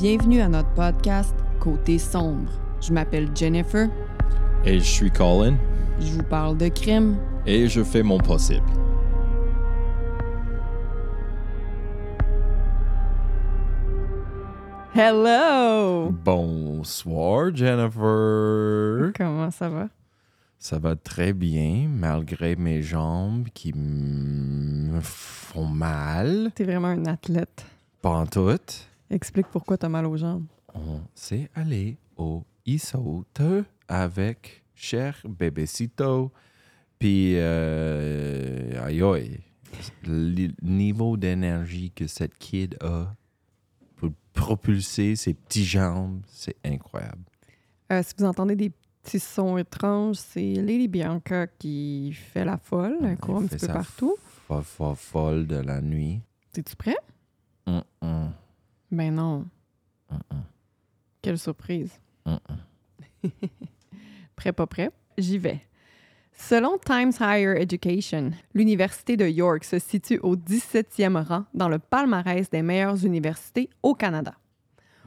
Bienvenue à notre podcast Côté sombre. Je m'appelle Jennifer. Et je suis Colin. Je vous parle de crime. Et je fais mon possible. Hello! Bonsoir, Jennifer. Comment ça va? Ça va très bien, malgré mes jambes qui me font mal. T'es vraiment un athlète. Pas en tout. Explique pourquoi t'as mal aux jambes. On s'est allé au Isote avec cher bébécito. Puis, euh, aïe aïe, le niveau d'énergie que cette kid a pour propulser ses petites jambes, c'est incroyable. Euh, si vous entendez des petits sons étranges, c'est Lady Bianca qui fait la folle. Elle court un petit peu partout. Folle, folle, folle de la nuit. Es-tu prêt? Ben non. Quelle surprise. Prêt, pas prêt? J'y vais. Selon Times Higher Education, l'Université de York se situe au 17e rang dans le palmarès des meilleures universités au Canada.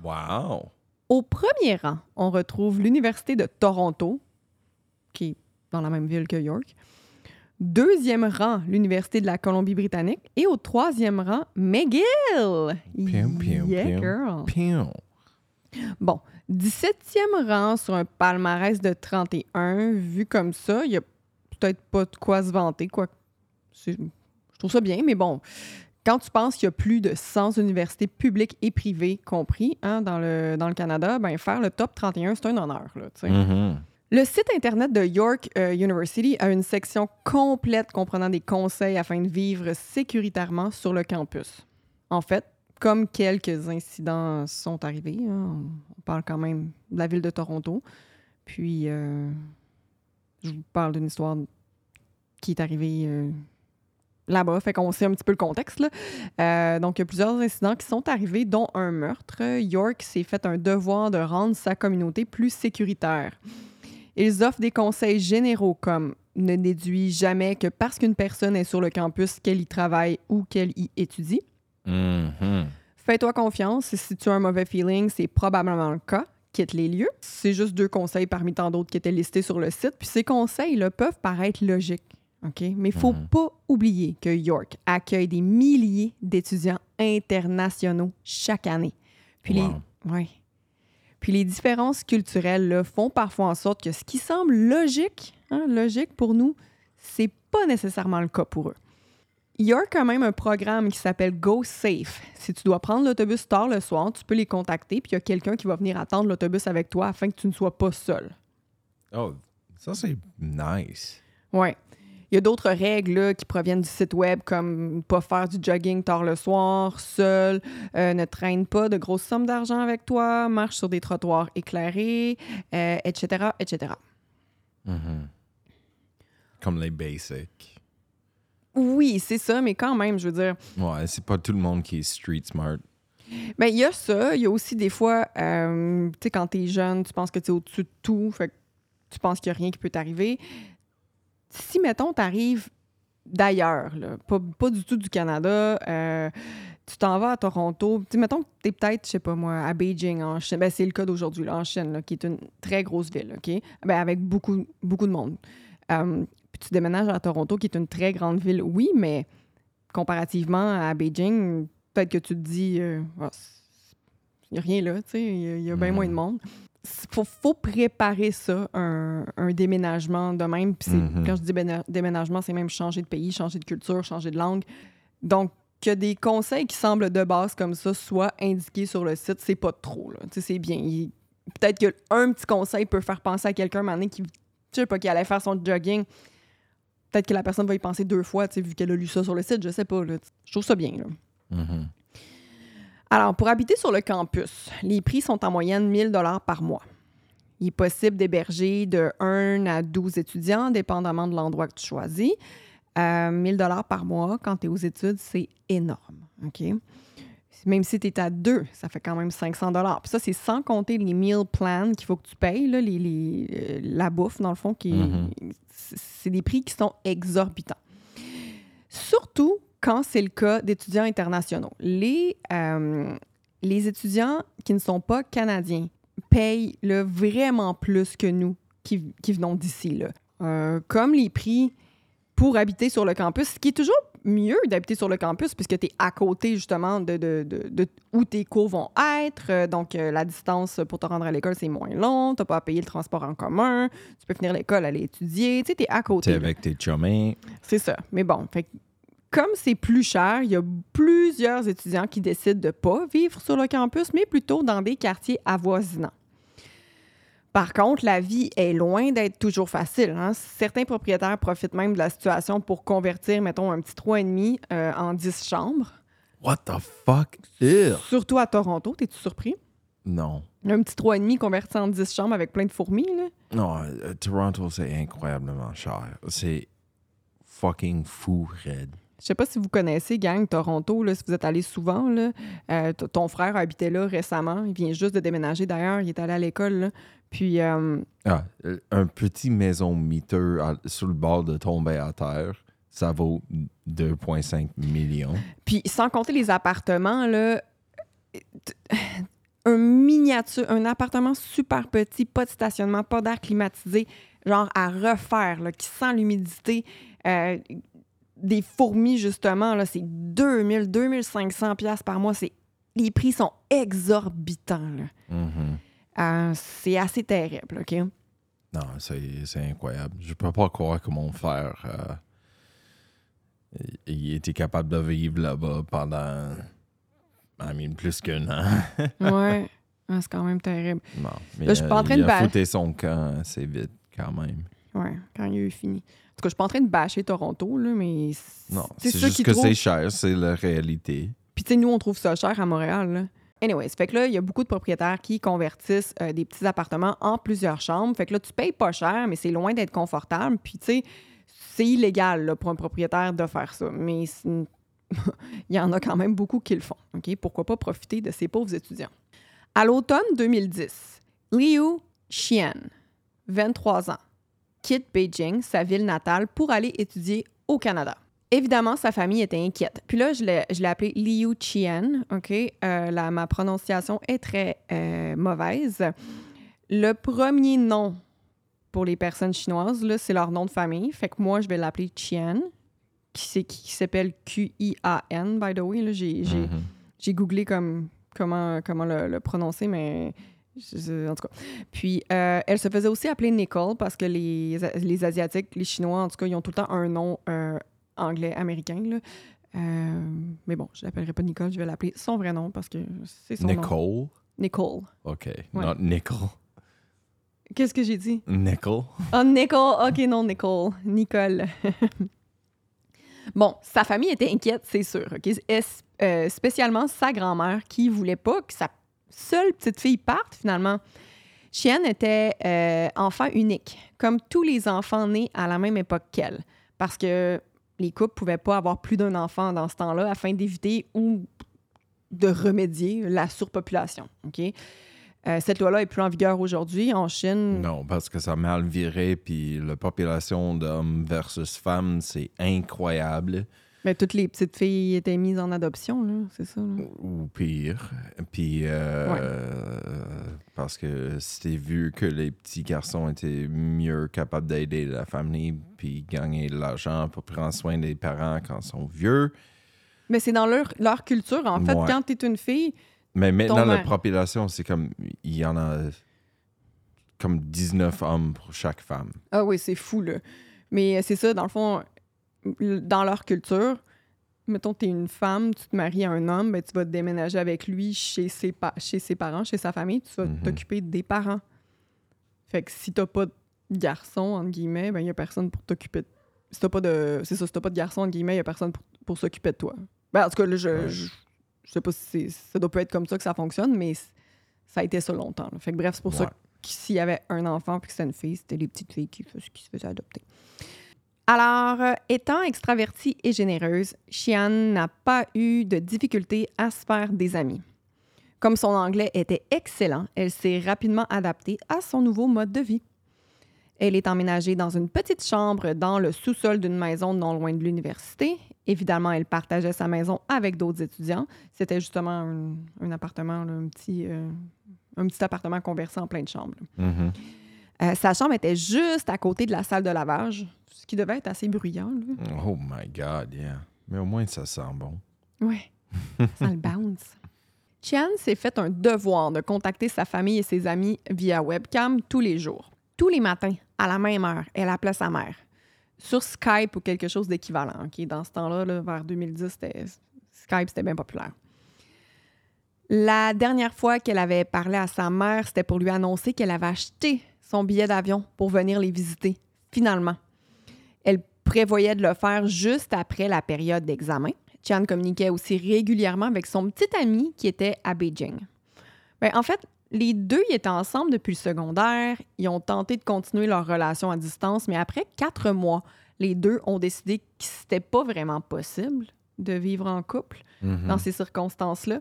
Wow! Au premier rang, on retrouve l'Université de Toronto, qui est dans la même ville que York. Deuxième rang, l'Université de la Colombie-Britannique. Et au troisième rang, McGill. Pium, pium, yeah, pium. girl. Pion. Bon, 17e rang sur un palmarès de 31. Vu comme ça, il n'y a peut-être pas de quoi se vanter. Quoi. Je trouve ça bien, mais bon, quand tu penses qu'il y a plus de 100 universités publiques et privées compris hein, dans, le, dans le Canada, ben, faire le top 31, c'est un honneur. Là. Mhm. Le site Internet de York euh, University a une section complète comprenant des conseils afin de vivre sécuritairement sur le campus. En fait, comme quelques incidents sont arrivés, hein, on parle quand même de la ville de Toronto, puis euh, je vous parle d'une histoire qui est arrivée euh, là-bas, fait qu'on sait un petit peu le contexte. donc, il y a plusieurs incidents qui sont arrivés, dont un meurtre. York s'est fait un devoir de rendre sa communauté plus sécuritaire. Ils offrent des conseils généraux comme ne déduis jamais que parce qu'une personne est sur le campus qu'elle y travaille ou qu'elle y étudie. Mhm. Fais-toi confiance, si tu as un mauvais feeling, c'est probablement le cas. Quitte les lieux. C'est juste deux conseils parmi tant d'autres qui étaient listés sur le site. Puis ces conseils-là peuvent paraître logiques. OK? Mais il faut Mhm. pas oublier que York accueille des milliers d'étudiants internationaux chaque année. Puis Wow. les, ouais. Puis les différences culturelles là, font parfois en sorte que ce qui semble logique, hein, logique pour nous, c'est pas nécessairement le cas pour eux. York a même un programme qui s'appelle Go Safe. Si tu dois prendre l'autobus tard le soir, tu peux les contacter, puis il y a quelqu'un qui va venir attendre l'autobus avec toi afin que tu ne sois pas seul. Oh, ça c'est nice. Ouais. Il y a d'autres règles là, qui proviennent du site web, comme pas faire du jogging tard le soir, seul, euh, ne traîne pas de grosses sommes d'argent avec toi, marche sur des trottoirs éclairés, euh, etc., etc. Mhm. Comme les basics. Oui, c'est ça, mais quand même, je veux dire, Ouais, c'est pas tout le monde qui est street smart. Ben, il y a ça. Il y a aussi des fois, euh, tu sais, quand t'es jeune, tu penses que tu es au-dessus de tout, fait que tu penses qu'il n'y a rien qui peut t'arriver. Si, mettons, t'arrives d'ailleurs, là, pas, pas du tout du Canada, euh, tu t'en vas à Toronto, tu mettons que t'es peut-être, je sais pas moi, à Beijing, en Chine. Ben, c'est le cas d'aujourd'hui, en Chine, là, qui est une très grosse ville, OK? Ben, avec beaucoup, beaucoup de monde. Euh, puis tu déménages à Toronto, qui est une très grande ville, oui, mais comparativement à Beijing, peut-être que tu te dis, euh, il n'y a rien là, tu sais, il y a, il y a bien moins de monde. Il faut, faut préparer ça, un, un déménagement de même. Puis Mhm. quand je dis déménagement, c'est même changer de pays, changer de culture, changer de langue. Donc, que des conseils qui semblent de base comme ça soient indiqués sur le site, c'est pas trop, c'est bien. Peut-être qu'un petit conseil peut faire penser à quelqu'un, maintenant qui, je sais pas, qui allait faire son jogging. Peut-être que la personne va y penser deux fois, vu qu'elle a lu ça sur le site, je sais pas, là. Je trouve ça bien, là. Mhm. Alors, pour habiter sur le campus, les prix sont en moyenne 1000 dollars par mois. Il est possible d'héberger de 1 à 12 étudiants, dépendamment de l'endroit que tu choisis. Euh, 1000 dollars par mois, quand tu es aux études, c'est énorme. OK? Même si tu es à deux, ça fait quand même 500 dollars. Puis ça, c'est sans compter les meal plans qu'il faut que tu payes, là, les, les- euh, la bouffe, dans le fond, qui Mhm. c'est c'est des prix qui sont exorbitants. Surtout quand c'est le cas d'étudiants internationaux. Les, euh, les étudiants qui ne sont pas canadiens payent là, vraiment plus que nous qui, qui venons d'ici. Euh, comme les prix pour habiter sur le campus, ce qui est toujours mieux d'habiter sur le campus puisque tu es à côté justement de, de- de- de où tes cours vont être. Euh, Donc, euh, la distance pour te rendre à l'école, c'est moins long. Tu pas à payer le transport en commun. Tu peux finir l'école, aller étudier. Tu sais, tu es à côté. Là. avec tes chummies. C'est ça. Mais bon, fait que comme c'est plus cher, il y a plusieurs étudiants qui décident de pas vivre sur le campus, mais plutôt dans des quartiers avoisinants. Par contre, la vie est loin d'être toujours facile. hein. Certains propriétaires profitent même de la situation pour convertir, mettons, un petit 3,5 euh, en 10 chambres. What the fuck? Ew. Surtout à Toronto, t'es-tu surpris? Non. Un petit 3,5 converti en 10 chambres avec plein de fourmis, là? Non, euh, Toronto, c'est incroyablement cher. C'est fucking fou, Red. Je sais pas si vous connaissez, gang, Toronto, là, si vous êtes allé souvent. Là, Euh, ton frère habitait là récemment. Il vient juste de déménager d'ailleurs. Il est allé à l'école. Puis, euh, Ah, euh, un petit maison miteux à- sur le bord de tomber à terre, ça vaut 2,5 millions. puis sans compter les appartements, là, un miniature, un appartement super petit, pas de stationnement, pas d'air climatisé, genre à refaire, là, qui sent l'humidité. euh, des fourmis, justement, là, c'est 2000, 2500 pièces par mois. C'est, les prix sont exorbitants. Mhm. Euh, c'est assez terrible, OK? Non, c'est c'est incroyable. Je peux pas croire que mon frère euh, il était capable de vivre là-bas pendant I mean, plus qu'un an. Ouais. Ah, c'est quand même terrible. Non, mais Là, je suis pas en train il de a fouté son camp assez vite quand même. Ouais, quand il a eu fini. Tout cas, je suis pas en train de bâcher Toronto, là, mais Non, c'est juste que c'est cher, c'est la réalité. Puis, tu sais, nous, on trouve ça cher à Montréal, là. Anyways, fait que là, il y a beaucoup de propriétaires qui convertissent euh, des petits appartements en plusieurs chambres. Fait que là, tu payes pas cher, mais c'est loin d'être confortable. Puis, tu sais, c'est illégal là, pour un propriétaire de faire ça. Mais il y en a quand même beaucoup qui le font. OK? Pourquoi pas profiter de ces pauvres étudiants? À l'automne 2010, Liu Xian, 23 ans, quitte Beijing, sa ville natale, pour aller étudier au Canada. Évidemment, sa famille était inquiète. Puis là, je l'ai, je l'ai appelé Liu Qian, OK? Euh, la- ma prononciation est très euh, mauvaise. Le premier nom pour les personnes chinoises, là, c'est leur nom de famille. Fait que moi, je vais l'appeler Qian, qui, c'est- qui s'appelle Q-I-A-N, by the way. là. J'ai, j'ai- j'ai googlé comme, comment, comment le, le prononcer, mais je- en tout cas. Puis, euh, elle se faisait aussi appeler Nicole parce que les, les Asiatiques, les Chinois, en tout cas, ils ont tout le temps un nom euh, anglais américain. là. Euh, mais bon, je l'appellerai pas Nicole, je vais l'appeler son vrai nom parce que c'est son nom. Nicole? Nicole. OK, Ouais. not nickel. Qu'est-ce que j'ai dit? Nickel? Oh, Nicole. OK, non, Nicole. Nicole. bon, sa famille était inquiète, c'est sûr. OK? Et, euh, spécialement sa grand-mère qui voulait pas que sa seule petite fille parte, finalement. Chienne était euh, enfant unique, comme tous les enfants nés à la même époque qu'elle. Parce que les couples pouvaient pas avoir plus d'un enfant dans ce temps-là afin d'éviter ou de remédier la surpopulation. Euh, cette loi-là est plus en vigueur aujourd'hui. En Chine, Non, parce que ça a mal viré, puis la population d'hommes versus femmes, c'est incroyable. Mais toutes les petites filles étaient mises en adoption, là, c'est ça. là. Ou pire. Puis, euh, parce que c'était vu que les petits garçons étaient mieux capables d'aider la famille, puis gagner de l'argent pour prendre soin des parents quand ils sont vieux. Mais c'est dans leur, leur culture, en fait. Ouais. Quand t'es une fille, Mais maintenant, la population, c'est comme, il y en a comme 19 hommes pour chaque femme. ah oui, c'est fou, là. Mais euh, c'est ça, dans le fond, dans leur culture, mettons, t'es une femme, tu te maries à un homme, ben, tu vas te déménager avec lui chez ses, chez ses parents, chez sa famille, tu vas Mhm. t'occuper des parents. Fait que si t'as pas de garçon, entre guillemets, ben, il y a personne pour t'occuper de... Si t'as pas de... C'est ça, si t'as pas de garçon, entre guillemets, il y a personne pour, pour s'occuper de toi. Ben, en tout cas, là, je, Ouais. je, je sais pas si ça doit pas être comme ça que ça fonctionne, mais ça a été ça longtemps. là. Fait que bref, c'est pour ça que s'il y avait un enfant puis que c'était une fille, c'était les petites filles qui, qui se faisaient adopter. Alors, euh, étant extravertie et généreuse, Xian n'a pas eu de difficulté à se faire des amis. Comme son anglais était excellent, elle s'est rapidement adaptée à son nouveau mode de vie. Elle est emménagée dans une petite chambre dans le sous-sol d'une maison non loin de l'université Évidemment, elle partageait sa maison avec d'autres étudiants. C'était justement un, un appartement, là, un, petit, euh, un petit appartement conversé en plein de chambres. Mhm. Euh, sa chambre était juste à côté de la salle de lavage, ce qui devait être assez bruyant. Là. Oh my God, yeah. Mais au moins, ça sent bon. Ouais, ça le bounce. Chian s'est fait un devoir de contacter sa famille et ses amis via webcam tous les jours. Tous les matins, à la même heure, elle appelait sa mère. Sur Skype ou quelque chose d'équivalent. Dans ce temps-là, là, vers 2010, c'était- Skype, c'était bien populaire. La dernière fois qu'elle avait parlé à sa mère, c'était pour lui annoncer qu'elle avait acheté son billet d'avion pour venir les visiter, finalement. Prévoyait de le faire juste après la période d'examen. Chan communiquait aussi régulièrement avec son petit ami qui était à Beijing. Ben, en fait, les deux ils étaient ensemble depuis le secondaire. Ils ont tenté de continuer leur relation à distance, mais après quatre mois, les deux ont décidé que c'était pas vraiment possible de vivre en couple Mhm. dans ces circonstances-là.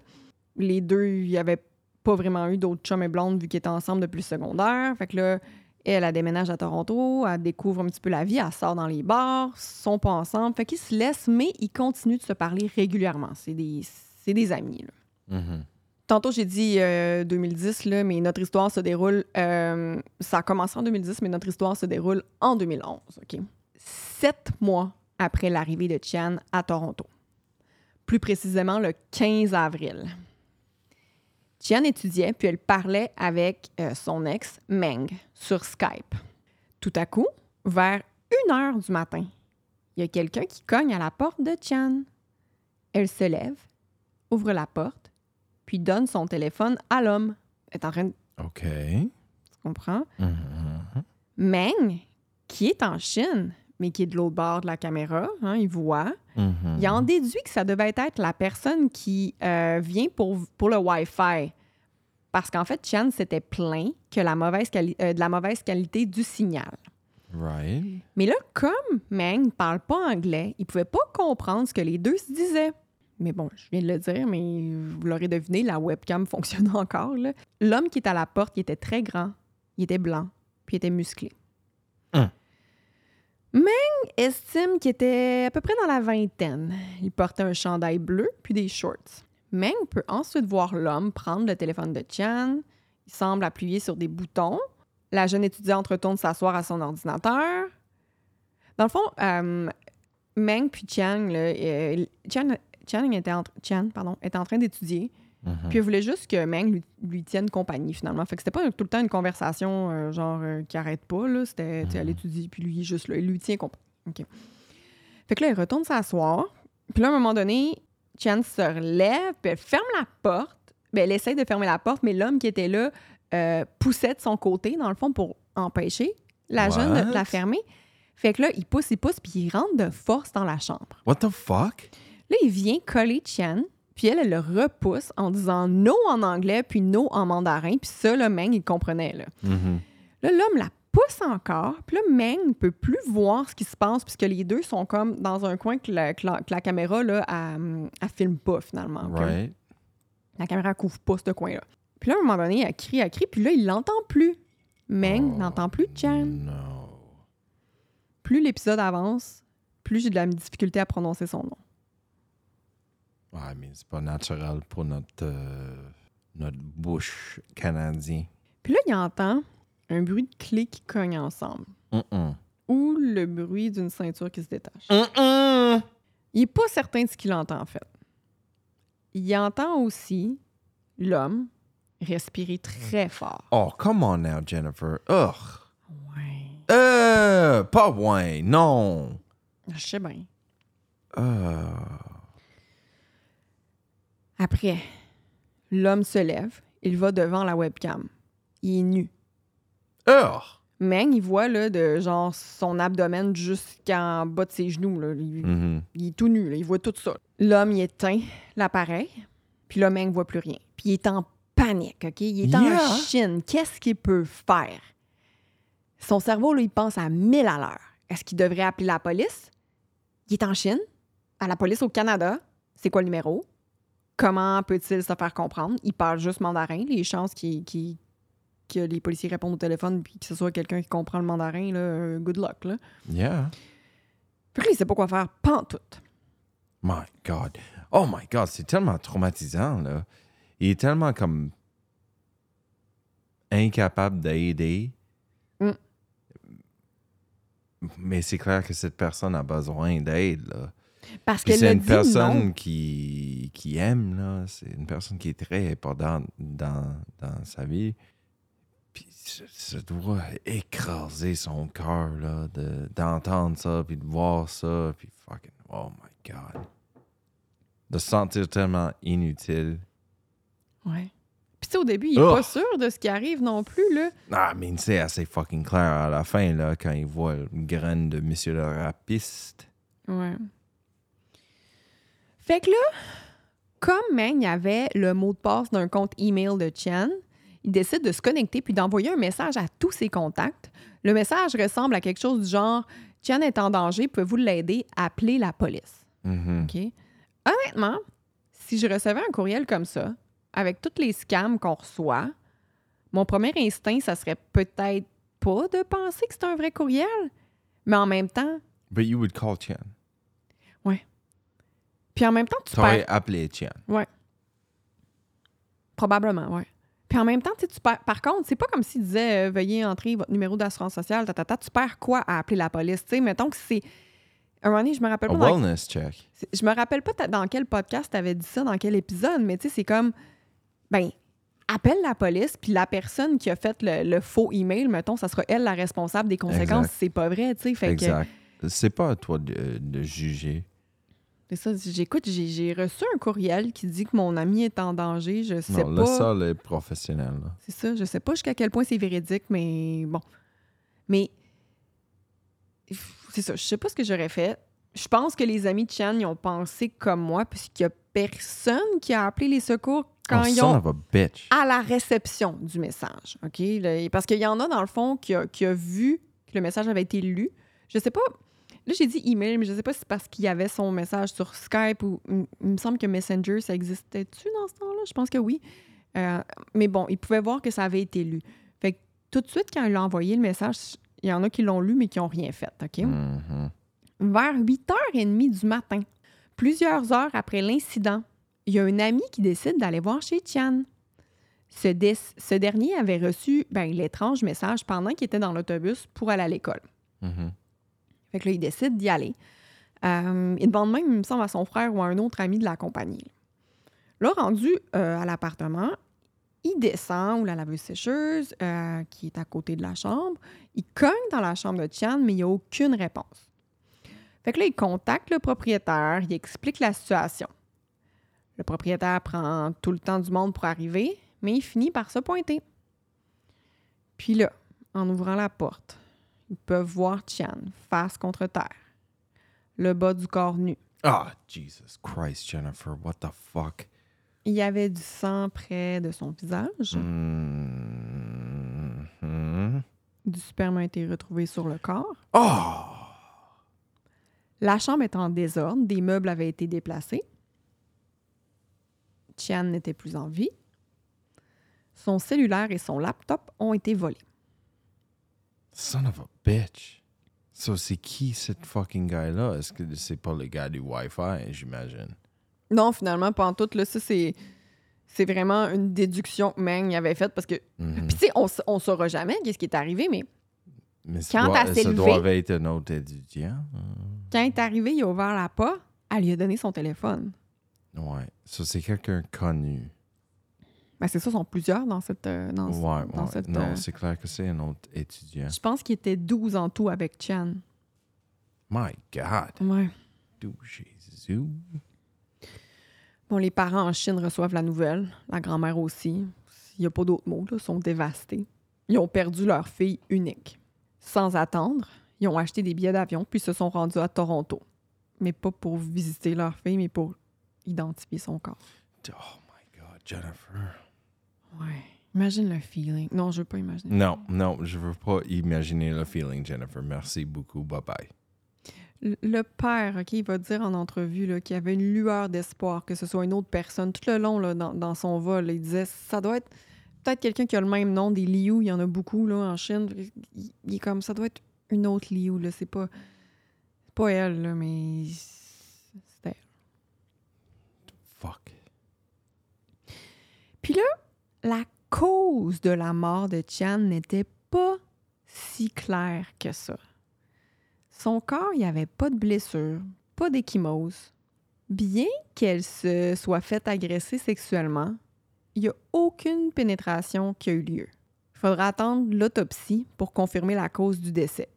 Les deux, il n'y avait pas vraiment eu d'autres chums et blondes vu qu'ils étaient ensemble depuis le secondaire. Fait que là, elle, elle déménage à Toronto, elle découvre un petit peu la vie, elle sort dans les bars, ils sont pas ensemble. Fait qu'ils se laissent, mais ils continuent de se parler régulièrement. C'est des, c'est des amis, là. Mhm. Tantôt, j'ai dit euh, 2010, là, mais notre histoire se déroule. euh, ça a commencé en 2010, mais notre histoire se déroule en 2011. OK? Sept mois après l'arrivée de Tian à Toronto. Plus précisément le 15 avril. Tian étudiait, puis elle parlait avec euh, son ex, Meng, sur Skype. Tout à coup, vers une heure du matin, il y a quelqu'un qui cogne à la porte de Tian. Elle se lève, ouvre la porte, puis donne son téléphone à l'homme. Elle est en train de... OK. Tu comprends? Mhm. Meng, qui est en Chine, mais qui est de l'autre bord de la caméra, hein, il voit, Mhm. il en déduit que ça devait être la personne qui euh, vient pour, pour le Wi-Fi. Parce qu'en fait, Chan s'était plaint que la mauvaise quali- euh, de la mauvaise qualité du signal. Right. Mais là, comme Meng ne parle pas anglais, il pouvait pas comprendre ce que les deux se disaient. Mais bon, je viens de le dire, mais vous l'aurez deviné, la webcam fonctionne encore. là. L'homme qui est à la porte, il était très grand, il était blanc, puis il était musclé. Hum. Meng estime qu'il était à peu près dans la vingtaine. Il portait un chandail bleu puis des shorts. Meng peut ensuite voir l'homme prendre le téléphone de Chan. Il semble appuyer sur des boutons. La jeune étudiante retourne s'asseoir à son ordinateur. Dans le fond, euh, Meng puis Chang, là, euh, Chan, Chan Chan, était en train d'étudier. Mhm. Puis elle voulait juste que Meng lui, lui tienne compagnie, finalement. Fait que c'était pas tout le temps une conversation euh, genre euh, qui arrête pas. Là. C'était, tu sais, elle étudie, puis lui, il est juste là. Il lui tient compagnie. OK. Fait que là, elle retourne s'asseoir. Puis là, à un moment donné, Chan se relève, puis elle ferme la porte. Ben, elle essaie de fermer la porte, mais l'homme qui était là euh, poussait de son côté, dans le fond, pour empêcher la jeune de la fermer. Fait que là, il pousse, il pousse, puis il rentre de force dans la chambre. What the fuck? Là, il vient coller Chen, puis elle, elle le repousse en disant no en anglais, puis no en mandarin. Puis ça, là, Meng, il comprenait. Là, Mhm. là l'homme la pousse encore, puis là, Meng ne peut plus voir ce qui se passe, puisque les deux sont comme dans un coin que la, que la- que la caméra, là, elle, elle filme pas, finalement. Right. La caméra couvre pas ce coin-là. Puis là, à un moment donné, elle crie, elle crie, puis là, il l'entend plus. Meng Oh, n'entend plus Chen. No. Plus l'épisode avance, plus j'ai de la difficulté à prononcer son nom. Ouais, mais c'est pas naturel pour notre, euh, notre bouche canadien. Puis là, il entend un bruit de clés qui cognent ensemble. Ou le bruit d'une ceinture qui se détache. Il n'est pas certain de ce qu'il entend, en fait. Il entend aussi l'homme respirer très fort. Oh, come on now, Jennifer. Ugh. Ouais. Euh, pas ouais, non. Je sais bien. Euh. Après, l'homme se lève, il va devant la webcam. Il est nu. Ugh. Meng, il voit là, de genre son abdomen jusqu'en bas de ses genoux. Là. Il, il est tout nu, là. il voit tout ça. L'homme, il éteint l'appareil, puis le Meng voit plus rien. Puis il est en panique, OK? Il est en. Chine. Qu'est-ce qu'il peut faire? Son cerveau, là, il pense à 1000 à l'heure. Est-ce qu'il devrait appeler la police? Il est en Chine, à la police au Canada. C'est quoi le numéro? Comment peut-il se faire comprendre? Il parle juste mandarin. Les chances qu'il- qu'il- que les policiers répondent au téléphone puis que ce soit quelqu'un qui comprend le mandarin, là, euh, good luck. Là. Yeah. Puis il sait pas quoi faire pantoute. My God. Oh my God, c'est tellement traumatisant, là. Il est tellement comme incapable d'aider. Mm. Mais c'est clair que cette personne a besoin d'aide, là. Parce c'est une personne non? qui, qui aime, là. C'est une personne qui est très importante dans, dans sa vie. Puis ça, doit écraser son cœur, là, de- d'entendre ça, puis de voir ça, puis fucking, oh my God. De se sentir tellement inutile. Ouais. Puis tu sais, au début, il est Oh. pas sûr de ce qui arrive non plus, là. Ah, mais c'est assez fucking clair à la fin, là, quand il voit une graine de Monsieur le rapiste. Ouais. Fait que là, comme y avait le mot de passe d'un compte email de Chen, il décide de se connecter puis d'envoyer un message à tous ses contacts. Le message ressemble à quelque chose du genre Chen est en danger, pouvez-vous l'aider Appelez la police? Mhm. OK? Honnêtement, si je recevais un courriel comme ça, avec tous les scams qu'on reçoit, mon premier instinct, ça serait peut-être pas de penser que c'est un vrai courriel, mais en même temps, But you would call Tian. Puis en même temps, tu perds. appelé Tian. Probablement, oui. Puis en même temps, tu perds. Par contre, c'est pas comme s'il disait euh, veuillez entrer votre numéro d'assurance sociale, ta, ta, ta. Tu perds quoi à appeler la police? Tu sais, mettons que c'est. Un moment donné, je me rappelle A pas. dans- wellness check. Je me rappelle pas dans quel podcast tu avais dit ça, dans quel épisode, mais tu sais, c'est comme. Ben, appelle la police, puis la personne qui a fait le, le faux email, mettons, ça sera elle la responsable des conséquences si c'est pas vrai, tu sais. Fait que. Exact. C'est pas à toi de, de juger. C'est ça, j'écoute, j'ai reçu un courriel qui dit que mon ami est en danger. Je sais Non, pas. laisse ça les professionnels. là. C'est ça, je sais pas jusqu'à quel point c'est véridique, mais bon. Mais c'est ça, je sais pas ce que j'aurais fait. Je pense que les amis de Chan, ils ont pensé comme moi, puisqu'il y a personne qui a appelé les secours quand oh, ils ont à la réception du message. OK? Le- parce qu'il y en a, dans le fond, qui a, qui a vu que le message avait été lu. Je sais pas. Là, j'ai dit email, mais je sais pas si c'est parce qu'il y avait son message sur Skype ou. Il me semble que Messenger, ça existait-tu dans ce temps-là? Je pense que oui. Euh, mais bon, il pouvait voir que ça avait été lu. Fait que tout de suite, quand il a envoyé le message, il y en a qui l'ont lu, mais qui n'ont rien fait. OK? Mhm. Vers 8h30 du matin, plusieurs heures après l'incident, il y a un ami qui décide d'aller voir chez Tian. Ce, dé- ce dernier avait reçu ben, l'étrange message pendant qu'il était dans l'autobus pour aller à l'école. Mhm. Fait que là, il décide d'y aller. Euh, il demande même, il me semble, à son frère ou à un autre ami de l'accompagner. Là, rendu euh, à l'appartement, il descend où la laveuse sécheuse, euh, qui est à côté de la chambre. Il cogne dans la chambre de Tian, mais il n'y a aucune réponse. Fait que là, il contacte le propriétaire, il explique la situation. Le propriétaire prend tout le temps du monde pour arriver, mais il finit par se pointer. Puis là, en ouvrant la porte, peuvent voir Tian face contre terre, le bas du corps nu. Ah, Jesus Christ, Jennifer, what the fuck? Il y avait du sang près de son visage. Mhm. Du sperme a été retrouvé sur le corps. Oh! La chambre est en désordre. Des meubles avaient été déplacés. Tian n'était plus en vie. Son cellulaire et son laptop ont été volés. Son of a bitch. So, c'est qui cette fucking guy-là? Est-ce que c'est pas le gars du Wi-Fi, j'imagine? Non, finalement, pas en tout. Là, ça, c'est, c'est vraiment une déduction que Meng avait faite parce que. Mhm. Puis, tu sais, on, on saura jamais qu'est-ce qui est arrivé, mais Mais quand doit, elle s'est ça doit être un autre étudiant. quand il est arrivé, il a ouvert la porte, elle lui a donné son téléphone. Ouais. Ça, c'est quelqu'un connu. Ben, c'est ça, ils sont plusieurs dans cette. euh, dans, Ouais, dans ouais. cette, Non, euh, c'est clair que c'est un autre étudiant. Je pense qu'il était 12 en tout avec Chan. My God. Ouais. Do Jésus. Bon, les parents en Chine reçoivent la nouvelle, la grand-mère aussi. Il n'y a pas d'autres mots, là, ils sont dévastés. Ils ont perdu leur fille unique. Sans attendre, ils ont acheté des billets d'avion puis se sont rendus à Toronto. Mais pas pour visiter leur fille, mais pour identifier son corps. Oh my God, Jennifer. Ouais. Imagine le feeling. Non, je veux pas imaginer. Non, non, je veux pas imaginer le feeling, Jennifer. Merci beaucoup. Bye bye. Le- Le père, OK, il va dire en entrevue là, qu'il y avait une lueur d'espoir, que ce soit une autre personne. Tout le long, là, dans, dans son vol, il disait ça doit être peut-être quelqu'un qui a le même nom des Liu, il y en a beaucoup là, en Chine. Il, il est comme ça doit être une autre Liu, là. C'est pas, pas elle, là, mais c'est elle. Fuck. Puis là, la cause de la mort de Chan n'était pas si claire que ça. Son corps, il n'y avait pas de blessure, pas d'échymose. Bien qu'elle se soit faite agresser sexuellement, il n'y a aucune pénétration qui a eu lieu. Il faudra attendre l'autopsie pour confirmer la cause du décès.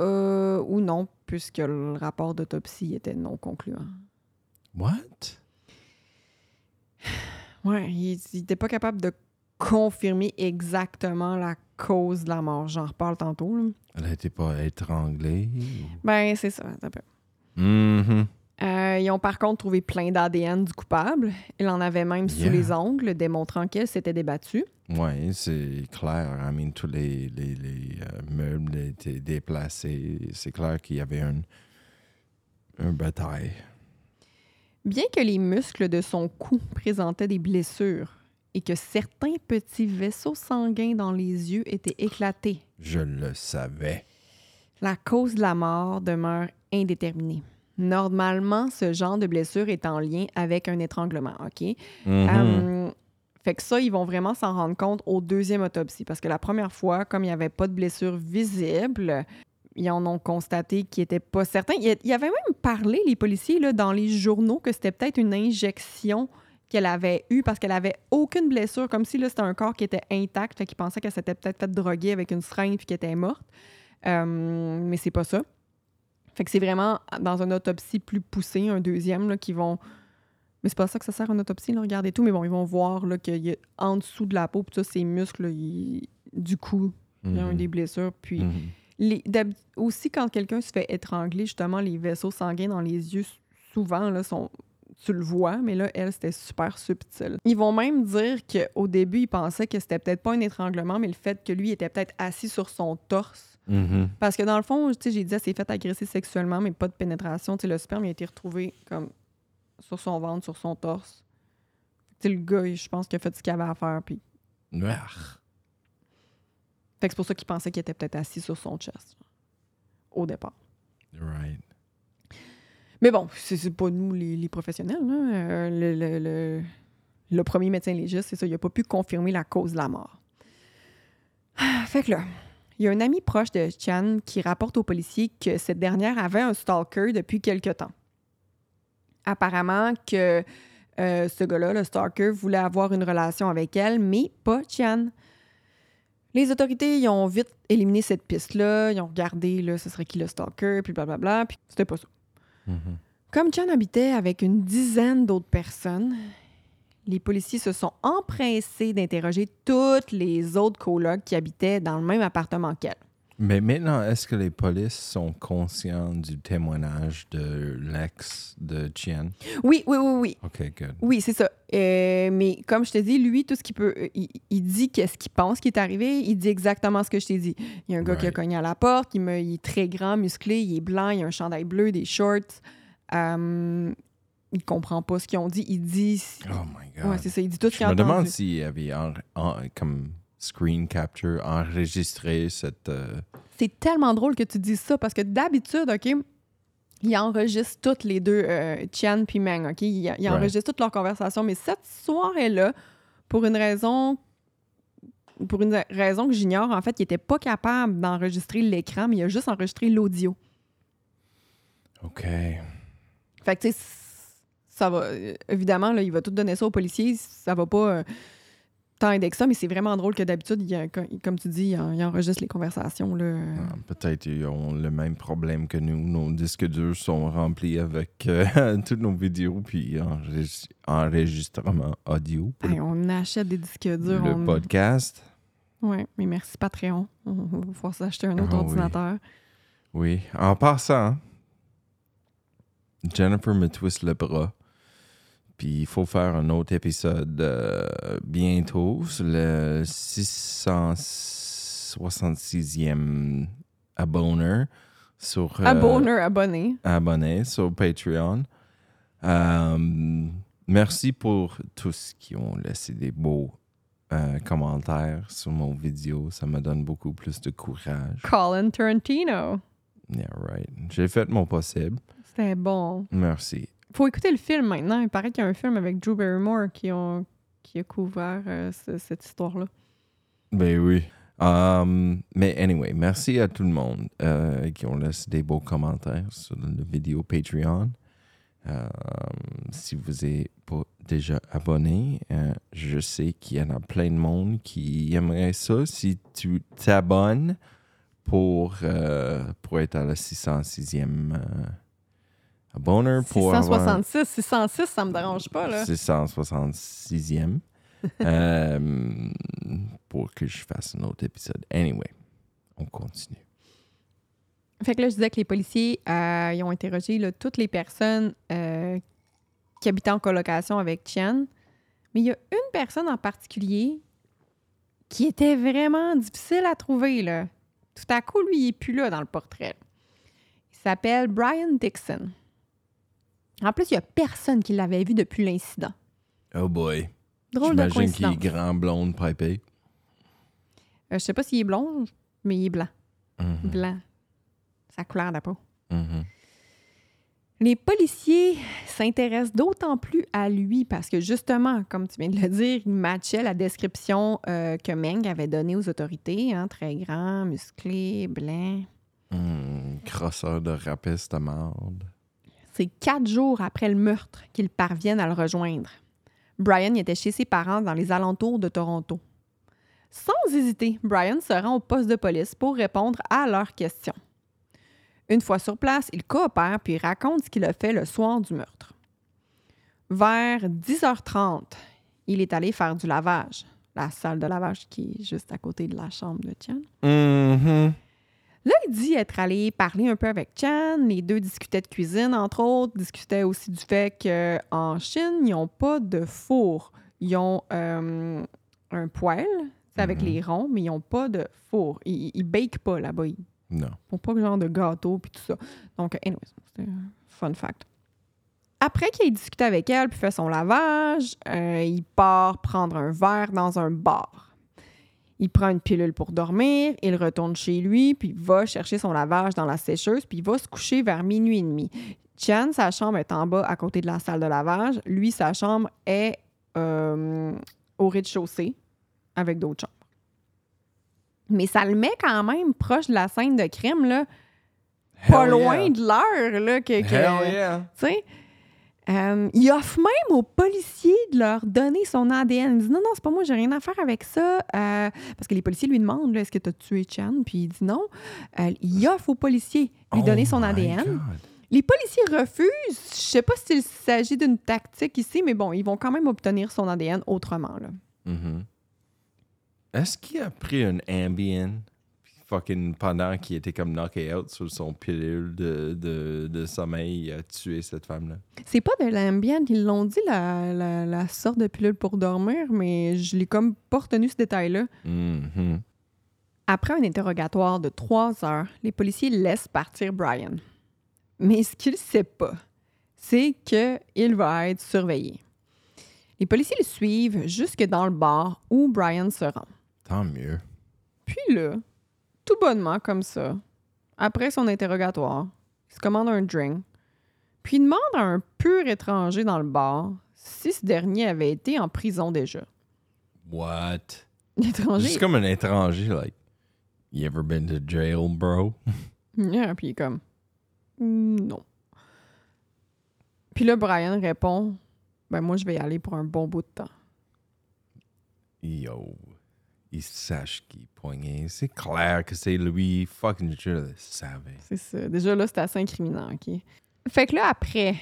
Euh, ou non, puisque le rapport d'autopsie était non concluant. What? Ouais, il n'était pas capable de confirmer exactement la cause de la mort. J'en reparle tantôt. là. Elle n'était pas étranglée? Ben, c'est ça. un peu. Euh, ils ont par contre trouvé plein d'ADN du coupable. Il en avait même sous Yeah. les ongles, démontrant qu'elle s'était débattue. Oui, c'est clair. I mean, tous les, les, les, euh, meubles étaient déplacés. C'est clair qu'il y avait un, un bataille. Bien que les muscles de son cou présentaient des blessures et que certains petits vaisseaux sanguins dans les yeux étaient éclatés, Je le savais. la cause de la mort demeure indéterminée. Normalement, ce genre de blessure est en lien avec un étranglement, OK? Mhm. Euh, fait que ça, ils vont vraiment s'en rendre compte au deuxième autopsie. Parce que la première fois, comme il n'y avait pas de blessure visible, ils en ont constaté qu'ils n'étaient pas certains. Il y avait même parlé, les policiers, là, dans les journaux, que c'était peut-être une injection qu'elle avait eue parce qu'elle avait aucune blessure, comme si c'était un corps qui était intact. Fait qu'ils pensaient qu'elle s'était peut-être fait droguer avec une seringue puis qu'elle était morte. Euh, mais c'est pas ça. Fait que c'est vraiment dans une autopsie plus poussée, un deuxième, là, qui vont mais c'est pas ça que ça sert en autopsie, là, regardez tout. Mais bon, ils vont voir là, qu'il y a en dessous de la peau, puis ça, ces muscles, là, du coup, il y a Mhm. des blessures. Puis Mhm. Les, aussi, quand quelqu'un se fait étrangler, justement, les vaisseaux sanguins dans les yeux, souvent, là, sont, tu le vois, mais là, elle, c'était super subtil. Ils vont même dire qu'au début, ils pensaient que c'était peut-être pas un étranglement, mais le fait que lui était peut-être assis sur son torse. Mhm. Parce que dans le fond, tu sais, j'ai dit, elle s'est fait agresser sexuellement, mais pas de pénétration. Le sperme il a été retrouvé comme sur son ventre, sur son torse. Tu sais, le gars, je pense qu'il a fait ce qu'il avait à faire. Puis... Fait que c'est pour ça qu'il pensait qu'il était peut-être assis sur son chest au départ. Right. Mais bon, c'est pas nous les, les professionnels. là. Euh, le, le- le- le premier médecin légiste, c'est ça, il n'a pas pu confirmer la cause de la mort. Fait que là, il y a un ami proche de Chan qui rapporte aux policiers que cette dernière avait un stalker depuis quelque temps. Apparemment que euh, ce gars-là, le stalker, voulait avoir une relation avec elle, mais pas Chan. Les autorités ils ont vite éliminé cette piste-là. Ils ont regardé, là, ce serait qui le stalker, puis blablabla, puis c'était pas ça. Mhm. Comme Chan habitait avec une dizaine d'autres personnes, les policiers se sont empressés d'interroger toutes les autres colocs qui habitaient dans le même appartement qu'elle. Mais maintenant, est-ce que les polices sont conscients du témoignage de l'ex de Chien? Oui, oui, oui, oui. OK, good. Oui, c'est ça. Euh, mais comme je te dis, lui, tout ce qu'il peut, euh, il, il dit qu'est-ce qu'il pense qui est arrivé. Il dit exactement ce que je t'ai dit. Il y a un gars qui a cogné à la porte. Il, me- il est très grand, musclé, il est blanc, il a un chandail bleu, des shorts. Euh, il comprend pas ce qu'ils ont dit. Il dit. Oh my God. Ouais, c'est ça. Il dit tout ce Je qu'il a me demande entendu. s'il avait en- en- comme screen capture enregistré cette... euh, C'est tellement drôle que tu dises ça parce que d'habitude, OK, ils enregistrent toutes les deux, euh, Tian puis Meng, OK? Ils, ils enregistrent toute leur conversation. Mais cette soirée-là, pour une raison pour une raison que j'ignore, en fait, il était pas capable d'enregistrer l'écran, mais il a juste enregistré l'audio. OK. Fait que, tu sais, ça va... euh, Évidemment, là, il va tout donner ça aux policiers. Ça va pas euh, tant aider que ça, mais c'est vraiment drôle que d'habitude, comme tu dis, il, en- il enregistre les conversations, là. Ah, Peut-être ils ont le même problème que nous. Nos disques durs sont remplis avec euh, toutes nos vidéos puis enregis- enregistrement audio Hey, on achète des disques durs. le on- podcast. Ouais, mais merci Patreon. On va pouvoir s'acheter un autre Ah oui. ordinateur. Oui. En passant, Jennifer me twiste le bras. Puis il faut faire un autre épisode euh, bientôt, sur le 666e abonner sur euh, Abonner, abonné. abonné sur Patreon. Euh, merci pour tous qui ont laissé des beaux commentaires sur mon vidéo. Ça me donne beaucoup plus de courage. Colin Tarantino. Yeah, right. J'ai fait mon possible. C'était bon. Merci. Faut écouter le film maintenant. Il paraît qu'il y a un film avec Drew Barrymore qui, ont, qui a couvert euh, ce- cette histoire-là. Ben oui. Um, mais anyway, merci à tout le monde euh, qui ont laissé des beaux commentaires sur la vidéo Patreon. Euh, si vous n'êtes pas déjà abonné, euh, je sais qu'il y en a plein de monde qui aimerait ça. Si tu t'abonnes pour, pour être à la 606e pour avoir 666, 606, ça me dérange pas, là. 666e euh, pour que je fasse un autre épisode. Anyway, on continue. Fait que là, je disais que les policiers, euh, ils ont interrogé là, toutes les personnes euh, qui habitaient en colocation avec Chen. Mais il y a une personne en particulier qui était vraiment difficile à trouver. Là. Tout à coup, lui, il n'est plus là dans le portrait. Il s'appelle Brian Dixon. En plus, il n'y a personne qui l'avait vu depuis l'incident. Oh boy. Drôle de J'imagine qu'il est grand, blonde, pipé. Euh, je sais pas s'il est blond, mais il est blanc. Mhm, Blanc. Sa couleur de peau. mhm. Les policiers s'intéressent d'autant plus à lui parce que justement, comme tu viens de le dire, il matchait la description euh, que Meng avait donnée aux autorités, hein, très grand, musclé, blanc. Hmm, crosseur de rapiste à marde. C'est quatre jours après le meurtre qu'ils parviennent à le rejoindre. Brian était chez ses parents dans les alentours de Toronto. Sans hésiter, Brian se rend au poste de police pour répondre à leurs questions. Une fois sur place, il coopère puis raconte ce qu'il a fait le soir du meurtre. Vers 10h30, il est allé faire du lavage, la salle de lavage qui est juste à côté de la chambre de Tian. Là, il dit être allé parler un peu avec Chan. Les deux discutaient de cuisine, entre autres. Discutaient aussi du fait qu'en Chine, ils n'ont pas de four. Ils ont euh, un poêle c'est avec Mhm. les ronds, mais ils n'ont pas de four. Ils ne bakent pas là-bas. Ils Non. font pas genre de gâteau puis tout ça. Donc, anyway, c'était un fun fact. Après qu'il ait discuté avec elle puis fait son lavage, euh, il part prendre un verre dans un bar. Il prend une pilule pour dormir, il retourne chez lui, puis va chercher son lavage dans la sécheuse, puis il va se coucher vers minuit et demi. Chan, sa chambre est en bas à côté de la salle de lavage. Lui, sa chambre est euh, au rez-de-chaussée avec d'autres chambres. Mais ça le met quand même proche de la scène de crime, là, pas loin de l'heure là, que, yeah. tu sais? Euh, il offre même aux policiers de leur donner son ADN. Il dit non, non, c'est pas moi, j'ai rien à faire avec ça. Euh, parce que les policiers lui demandent est-ce que tu as tué Chan? Puis il dit non. Euh, il offre aux policiers de lui Oh donner son my ADN. God. Les policiers refusent. Je sais pas s'il s'agit d'une tactique ici, mais bon, ils vont quand même obtenir son ADN autrement. Mhm. Est-ce qu'il a pris un Ambien? Fucking pendant qu'il était comme knocké out sur son pilule de, de, de sommeil, il a tué cette femme-là? C'est pas de l'ambient, ils l'ont dit, la, la, la sorte de pilule pour dormir, mais je l'ai comme pas retenu ce détail-là. Mhm. Après un interrogatoire de trois heures, les policiers laissent partir Brian. Mais ce qu'il ne sait pas, c'est qu'il va être surveillé. Les policiers le suivent jusque dans le bar où Brian se rend. Tant mieux. Puis là, tout bonnement comme ça, après son interrogatoire, il se commande un drink, puis il demande à un pur étranger dans le bar si ce dernier avait été en prison déjà. What? L'étranger, Juste comme un étranger, like, you ever been to jail, bro? Yeah, puis il est comme non. Puis là, Brian répond Ben, moi, je vais y aller pour un bon bout de temps. Yo. Il sache qu'il est poigné. C'est clair que c'est lui. Fucking je le savais. C'est ça. Déjà là, c'est assez incriminant, OK? Fait que là, après,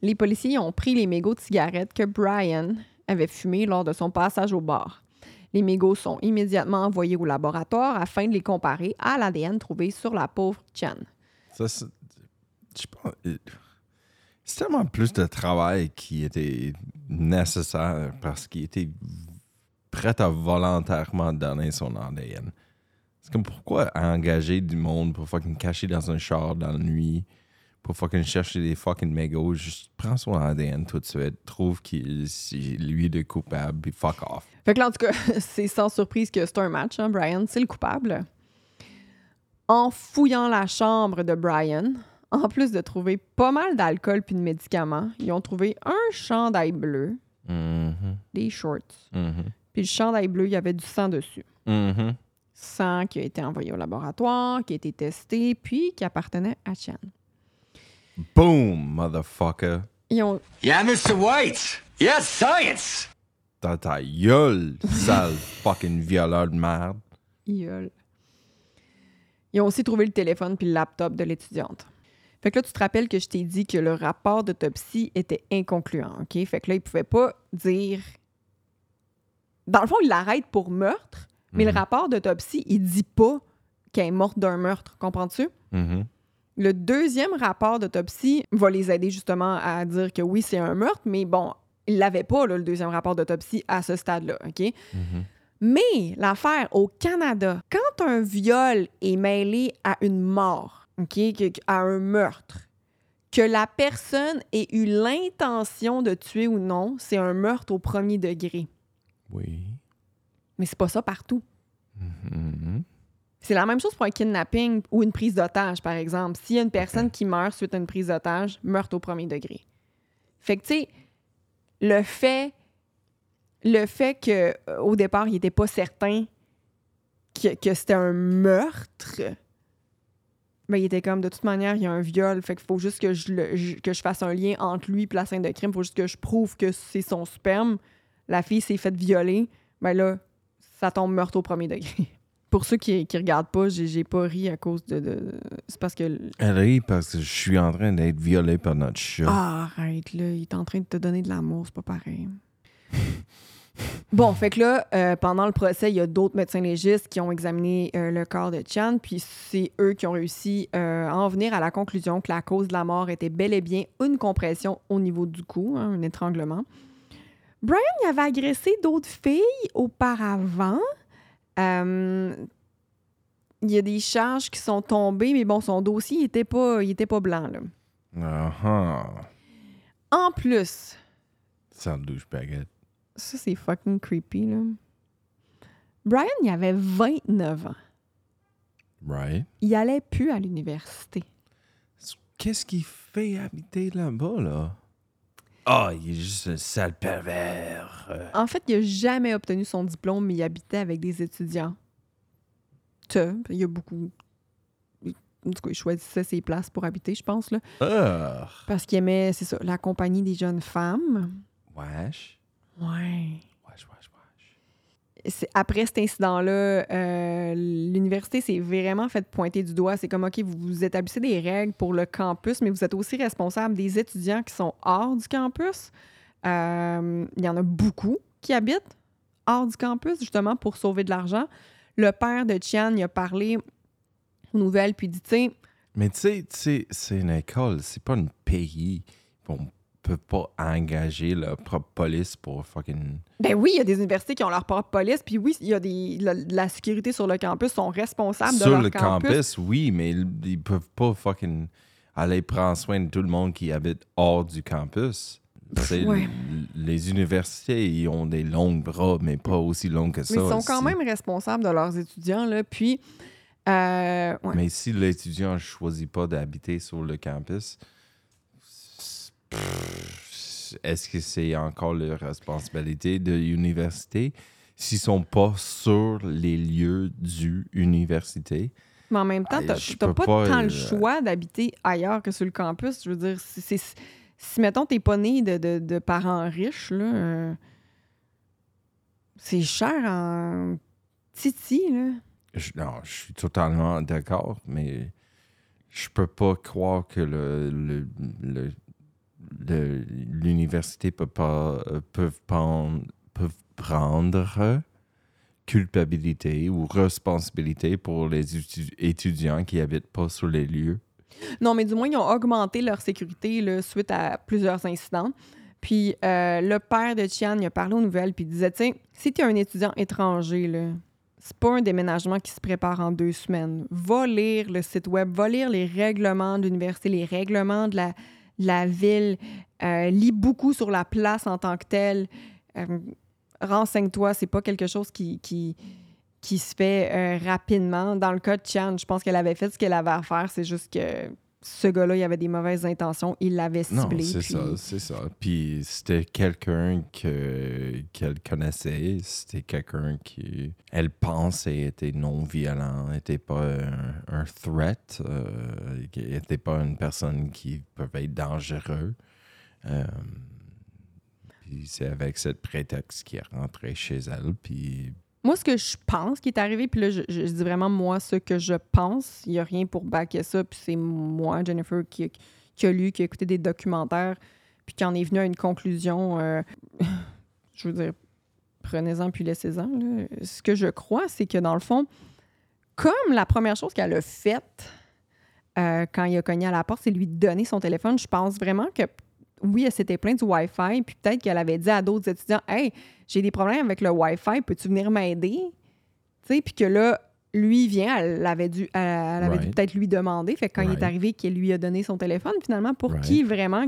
les policiers ont pris les mégots de cigarettes que Brian avait fumés lors de son passage au bar. Les mégots sont immédiatement envoyés au laboratoire afin de les comparer à l'ADN trouvé sur la pauvre Chan. Ça, c'est. Je pense. euh, C'est tellement plus de travail qui était nécessaire parce qu'il était prêt à volontairement donner son ADN. C'est comme pourquoi engager du monde pour fucking cacher dans un char dans la nuit, pour fucking chercher des fucking mégots, juste prends son ADN tout de suite, trouve qu'il lui le coupable, puis fuck off. Fait que là, en tout cas, c'est sans surprise que c'est un match, hein, Brian. C'est le coupable. En fouillant la chambre de Brian, En plus de trouver pas mal d'alcool puis de médicaments, ils ont trouvé un chandail bleu, Mhm. des shorts. Mhm. Puis le chandail bleu, il y avait du sang dessus. Mhm. Sang qui a été envoyé au laboratoire, qui a été testé, puis qui appartenait à Chan. Boom, motherfucker. Ils ont, Yeah, Mr. White. Yes, science. Dans ta gueule, sale fucking violeur de merde. Iol. Ils ont aussi trouvé le téléphone puis le laptop de l'étudiante. Fait que là, tu te rappelles que je t'ai dit que le rapport d'autopsie était inconcluant, OK? Fait que là, ils pouvaient pas dire... Dans le fond, ils l'arrêtent pour meurtre, mais le rapport d'autopsie, il dit pas qu'elle est morte d'un meurtre, comprends-tu? Mhm. Le deuxième rapport d'autopsie va les aider justement à dire que oui, c'est un meurtre, mais bon, ils l'avaient pas, là, le deuxième rapport d'autopsie, à ce stade-là, OK? Mhm. Mais l'affaire au Canada, quand un viol est mêlé à une mort, à un meurtre, que la personne ait eu l'intention de tuer ou non, c'est un meurtre au premier degré. Oui. Mais c'est pas ça partout. Mhm. C'est la même chose pour un kidnapping ou une prise d'otage, par exemple. S'il y a une personne qui meurt suite à une prise d'otage, meurtre au premier degré. Fait que, tu sais, le fait, le fait que euh, au départ, il n'était pas certain que, que c'était un meurtre, ben, il était comme, de toute manière, il y a un viol, fait qu'il faut juste que je, le- je- que je fasse un lien entre lui et la scène de crime. Il faut juste que je prouve que c'est son sperme. La fille s'est faite violer. Ben là, ça tombe meurtre au premier degré. Pour ceux qui, qui regardent pas, j'ai pas ri à cause de. de- c'est parce que. Elle rit parce que je suis en train d'être violé par notre chat. Ah, arrête, là. Il est en train de te donner de l'amour, c'est pas pareil. bon, fait que là, euh, pendant le procès, il y a d'autres médecins légistes qui ont examiné euh, le corps de Chan, puis c'est eux qui ont réussi euh, à en venir à la conclusion que la cause de la mort était bel et bien une compression au niveau du cou, hein, un étranglement. Brian il avait agressé d'autres filles auparavant. Euh, il y a des charges qui sont tombées, mais bon, son dossier il était pas, il était pas blanc. Là. Ah ah. En plus, Sale douchebagette. ça c'est fucking creepy, là. Brian, il avait 29 ans. Right? Il allait plus à l'université. Qu'est-ce qu'il fait habiter là-bas, là? Ah, il est juste un sale pervers. Euh, En fait, il n'a jamais obtenu son diplôme, mais il habitait avec des étudiants. Ça, il y a beaucoup. En tout cas, il choisissait ses places pour habiter, je pense, là. Ah. Parce qu'il aimait, c'est ça, la compagnie des jeunes femmes. Wesh. Ouais. Wesh, wesh, wesh. c'est- après cet incident-là, euh, l'université s'est vraiment fait pointer du doigt. C'est comme, OK, vous, établissez des règles pour le campus, mais vous êtes aussi responsable des étudiants qui sont hors du campus. Euh, Il y en a beaucoup qui habitent hors du campus, justement, pour sauver de l'argent. Le père de Tian, a parlé aux nouvelles, puis dit, tu sais, Mais tu sais, c'est une école, c'est pas un pays. On peut pas engager leur propre police pour fucking. ben oui, il y a des universités qui ont leur propre police, puis oui, il y a des, la, la sécurité sur le campus sont responsables de Sur leur le campus. campus, oui, mais ils, ils peuvent pas fucking aller prendre soin de tout le monde qui habite hors du campus. Ouais. l- les universités, ils ont des longs bras, mais pas aussi longs que ça. Mais ils sont quand même responsables de leurs étudiants, là. Puis, euh, ouais. Mais si l'étudiant ne choisit pas d'habiter sur le campus, est-ce que c'est encore la responsabilité de l'université? S'ils sont pas sur les lieux du université? Mais en même temps, t'as je t'as peux pas, pas, tant euh, le choix d'habiter ailleurs que sur le campus. Je veux dire, si, si, si, mettons, t'es pas né de, de- de parents riches, là, euh, c'est cher en titi, là. Je- non, je suis totalement d'accord, mais je peux pas croire que le- le- l'université peut pas euh, prendre, culpabilité ou responsabilité pour les étu- étudiants qui habitent pas sur les lieux. Non, mais du moins, ils ont augmenté leur sécurité suite à plusieurs incidents. Puis euh, le père de il a parlé aux nouvelles, puis il disait, sais, si tu es un étudiant étranger, là, c'est pas un déménagement qui se prépare en deux semaines. Va lire le site web, va lire les règlements de l'université, les règlements de la, la ville, euh, lis beaucoup sur la place en tant que telle. Euh, Renseigne-toi, c'est pas quelque chose qui, qui, qui se fait euh, rapidement. Dans le cas de Tian, je pense qu'elle avait fait ce qu'elle avait à faire, c'est juste que ce gars-là, il avait des mauvaises intentions, il l'avait Non, ciblé. c'est puis- ça, c'est ça. Puis c'était quelqu'un que qu'elle connaissait, c'était quelqu'un qui, elle pensait était non violent, était pas un, un threat, euh, était pas une personne qui pouvait être dangereux. Euh, puis c'est avec ce prétexte qu'il est rentré chez elle, puis Moi, ce que je pense qui est arrivé, puis là, je, dis vraiment moi ce que je pense. Il n'y a rien pour backer ça, puis c'est moi, Jennifer, qui, a lu, qui a écouté des documentaires, puis qui en est venu à une conclusion. euh, je veux dire, prenez-en puis laissez-en. Ce que je crois, c'est que dans le fond, comme la première chose qu'elle a faite euh, quand il a cogné à la porte, c'est lui donner son téléphone, je pense vraiment que oui, elle s'était plainte du Wi-Fi, puis peut-être qu'elle avait dit à d'autres étudiants Hey, j'ai des problèmes avec le Wi-Fi, peux-tu venir m'aider? Tu sais, puis que là, lui vient, elle avait dû, elle, elle avait dû peut-être lui demander. Fait que quand il est arrivé, qu'elle lui a donné son téléphone, finalement, pour Right. qui vraiment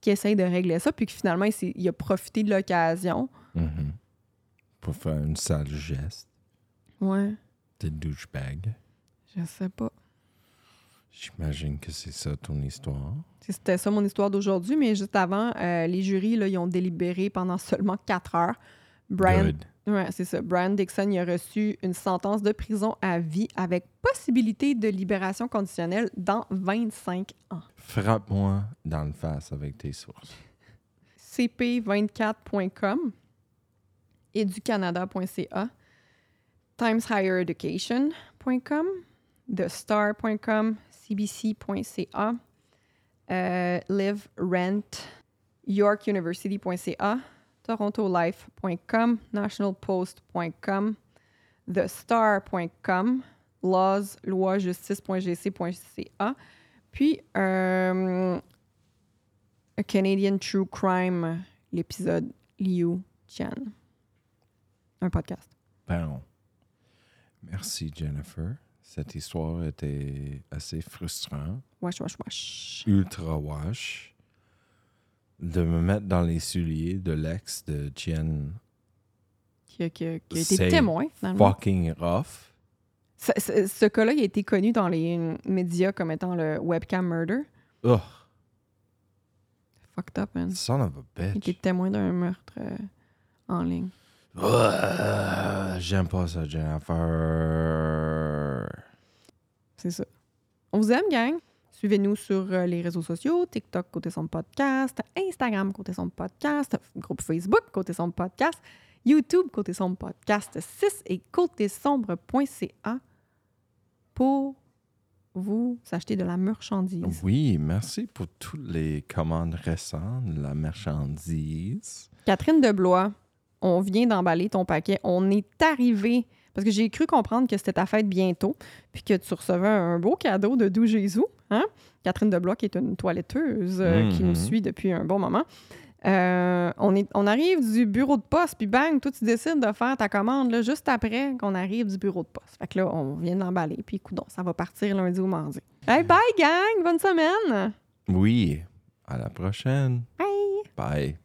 qui essaye de régler ça, puis que finalement, il, il a profité de l'occasion. mhm, pour faire une sale geste Ouais, de douchebag. je sais pas. J'imagine que c'est ça ton histoire. C'était ça mon histoire d'aujourd'hui, mais juste avant, euh, les jurys, là, ils ont délibéré pendant seulement quatre heures. Brian, Good. Ouais, c'est ça. Brian Dixon il a reçu une sentence de prison à vie avec possibilité de libération conditionnelle dans 25 ans. Frappe-moi dans le face avec tes sources. cp24.com, educanada.ca, timeshighereducation.com, thestar.com, cbc.ca, euh, live rent, yorkuniversity.ca, torontolife.com, nationalpost.com, thestar.com, laws, loi-justice.gc.ca, puis euh, A Canadian True Crime, l'épisode Liu Chan. Un podcast. Merci, Jennifer. Cette histoire était assez frustrante, Wesh, wesh, wesh. ultra wash. De me mettre dans les souliers de l'ex de Jen, Qui a, qui a- qui a été témoin, finalement. fucking rough. Ce, ce- ce cas-là, il a été connu dans les médias comme étant le webcam murder. Ugh, Fucked up, man. son of a Il était bitch. témoin d'un meurtre euh, en ligne. J'aime pas ça, Jennifer. C'est ça. On vous aime, gang. Suivez-nous sur euh, les réseaux sociaux, TikTok côté son podcast, Instagram côté son podcast, groupe Facebook côté son podcast, YouTube côté son podcast 6 et côté sombre.ca pour vous acheter de la marchandise. Oui, merci pour toutes les commandes récentes, la marchandise. Catherine Deblois, on vient d'emballer ton paquet. On est arrivé, parce que j'ai cru comprendre que c'était ta fête bientôt, puis que tu recevais un beau cadeau de Doux Jésus. Hein? Catherine Deblois, qui est une toiletteuse euh, qui nous Mhm. suit depuis un bon moment. Euh, on, est, on arrive du bureau de poste, puis bang, toi, tu décides de faire ta commande là, juste après qu'on arrive du bureau de poste. Fait que là, on vient de l'emballer, puis coudon, ça va partir lundi ou mardi. Hey, bye, gang! Bonne semaine! Oui, à la prochaine. Bye! Bye.